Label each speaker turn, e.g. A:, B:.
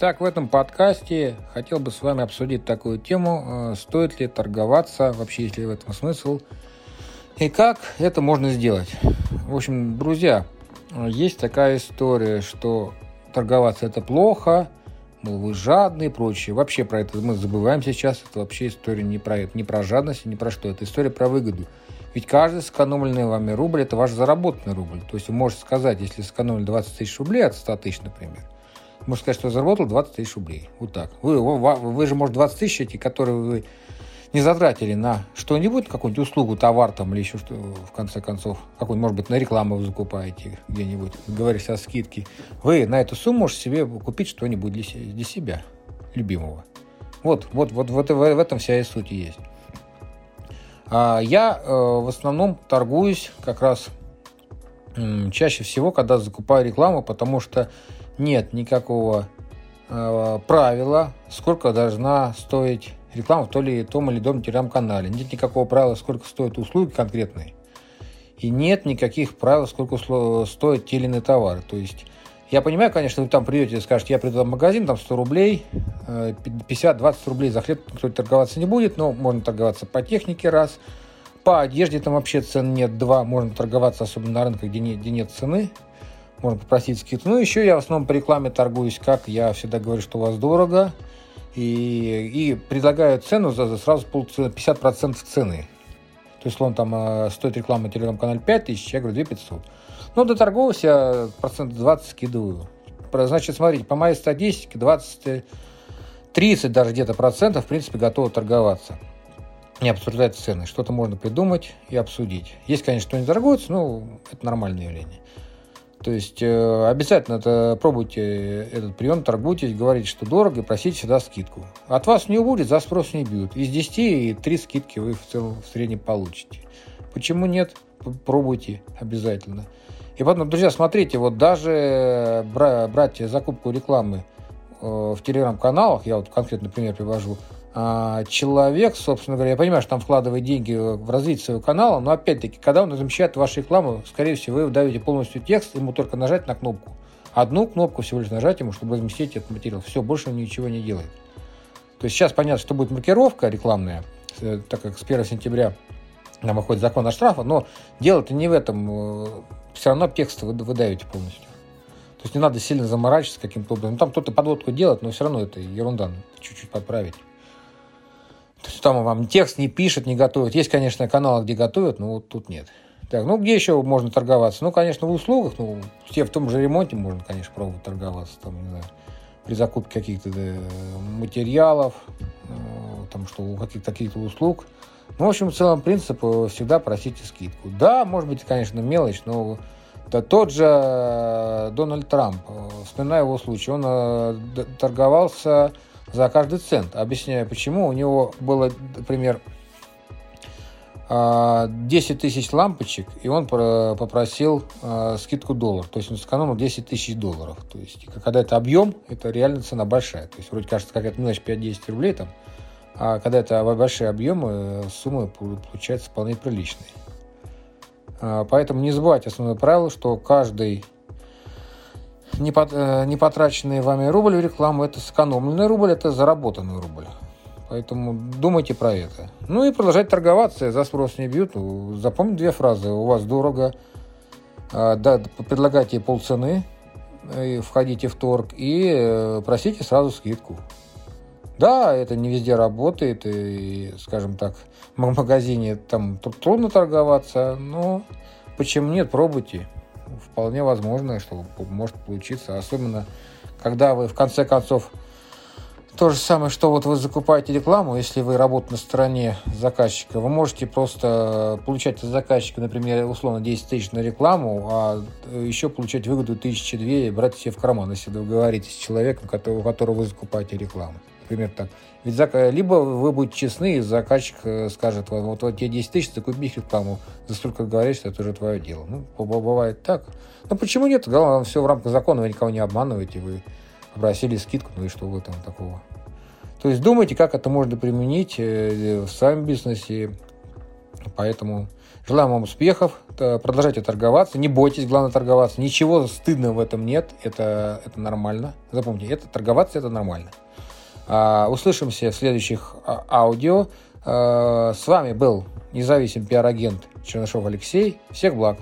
A: Так, в этом подкасте хотел бы с вами обсудить такую тему, э, стоит ли торговаться, вообще есть ли в этом смысл, и как это можно сделать. В общем, друзья, есть такая история, что торговаться это плохо, мол, вы жадные и прочее. Вообще про это мы забываем сейчас. Это вообще история не про это, не про жадность, не про что. Это история про выгоду. Ведь каждый сэкономленный вами рубль – это ваш заработанный рубль. То есть вы можете сказать, если сэкономили 20 тысяч рублей от 100 тысяч, например, можно сказать, что заработал 20 тысяч рублей. Вот так. Вы, вы, вы же, может, 20 тысяч эти, которые вы не затратили на что-нибудь, какую-нибудь услугу, товар там или еще что, в конце концов, какой-нибудь, может быть, на рекламу вы закупаете где-нибудь, говоришь о скидке, вы на эту сумму можете себе купить что-нибудь для, для себя, любимого. Вот, вот, вот, вот в, в этом вся и суть есть. А я э, в основном торгуюсь как раз э, чаще всего, когда закупаю рекламу, потому что нет никакого э, правила, сколько должна стоить реклама в том или том или ином телеграм-канале. Нет никакого правила, сколько стоят услуги конкретные. И нет никаких правил, сколько стоят те или иные товары. То есть я понимаю, конечно, вы там придете и скажете, я приду в магазин, там 100 рублей, 50-20 э, рублей за хлеб никто торговаться не будет, но можно торговаться по технике раз, по одежде там вообще цен нет, два, можно торговаться, особенно на рынках, где нет, где нет цены, можно попросить скидку. Ну, еще я в основном по рекламе торгуюсь, как я всегда говорю, что у вас дорого, и, и предлагаю цену за, за сразу 50% цены. То есть, он там э, стоит реклама на телеграм-канале 5 тысяч, я говорю 2 500. Ну, до торгового я процентов 20 скидываю. Значит, смотрите, по моей статистике 20, 30 даже где-то процентов, в принципе, готовы торговаться. Не обсуждать цены. Что-то можно придумать и обсудить. Есть, конечно, кто не торгуется, но это нормальное явление. То есть э, обязательно это пробуйте этот прием, торгуйтесь, говорите, что дорого, и просите всегда скидку. От вас не убудет, за спрос не бьют. Из 10 и 3 скидки вы в целом в среднем получите. Почему нет? Пробуйте обязательно. И потом, друзья, смотрите, вот даже брать закупку рекламы э, в телеграм-каналах, я вот конкретный пример привожу, человек, собственно говоря, я понимаю, что там вкладывает деньги в развитие своего канала, но опять-таки, когда он размещает вашу рекламу, скорее всего, вы даете полностью текст, ему только нажать на кнопку. Одну кнопку всего лишь нажать ему, чтобы разместить этот материал. Все, больше он ничего не делает. То есть сейчас понятно, что будет маркировка рекламная, э, так как с 1 сентября нам выходит закон о штрафах, но дело-то не в этом. Э, Все равно текст вы, вы даете полностью. То есть не надо сильно заморачиваться каким-то образом. Там кто-то подводку делает, но все равно это ерунда. Чуть-чуть подправить. То есть там вам текст не пишет, не готовит. Есть, конечно, каналы, где готовят, но вот тут нет. Так, ну где еще можно торговаться? Ну, конечно, в услугах, ну, все в том же ремонте можно, конечно, пробовать торговаться, там, не знаю, при закупке каких-то материалов, ну, там, что каких-то каких услуг. Ну, в общем, в целом принцип э, всегда просите скидку. Да, может быть, конечно, мелочь, но да, тот же э, Дональд Трамп, э, вспоминаю его случай, он торговался за каждый цент. Объясняю, почему. У него было, например, 10 а, тысяч лампочек, и он попросил а, скидку доллар. То есть он сэкономил 10 тысяч долларов. То есть, когда это объем, это реально цена большая. То есть, вроде кажется, какая-то мелочь 5-10 рублей там, а когда это большие объемы, суммы получаются вполне приличные. А, поэтому не забывайте основное правило, что каждый Э, не потраченный вами рубль в рекламу – это сэкономленный рубль, это заработанный рубль. Поэтому думайте про это. Ну и продолжать торговаться, за спрос не бьют. Запомните две фразы. У вас дорого, а, да, предлагайте полцены, и входите в торг и э, просите сразу скидку. Да, это не везде работает, и, скажем так, в магазине там трудно торговаться, но почему нет, пробуйте вполне возможно, что может получиться. Особенно, когда вы в конце концов то же самое, что вот вы закупаете рекламу, если вы работаете на стороне заказчика, вы можете просто получать от заказчика, например, условно 10 тысяч на рекламу, а еще получать выгоду тысячи две и брать себе в карман, если вы говорите с человеком, у которого вы закупаете рекламу. Например, так. Ведь зак... либо вы будете честны, и заказчик э, скажет, вот, вот, вот тебе 10 тысяч, закупи их рекламу, за столько говоришь, что это уже твое дело. Ну, бывает так. Но почему нет? Главное, все в рамках закона, вы никого не обманываете, вы попросили скидку, ну и что в этом такого? То есть думайте, как это можно применить э, в своем бизнесе. Поэтому желаю вам успехов, продолжайте торговаться, не бойтесь, главное торговаться. Ничего стыдного в этом нет, это, это нормально. Запомните, это торговаться это нормально. А, услышимся в следующих а, аудио. А, с вами был независимый пиар-агент Чернышов Алексей. Всех благ!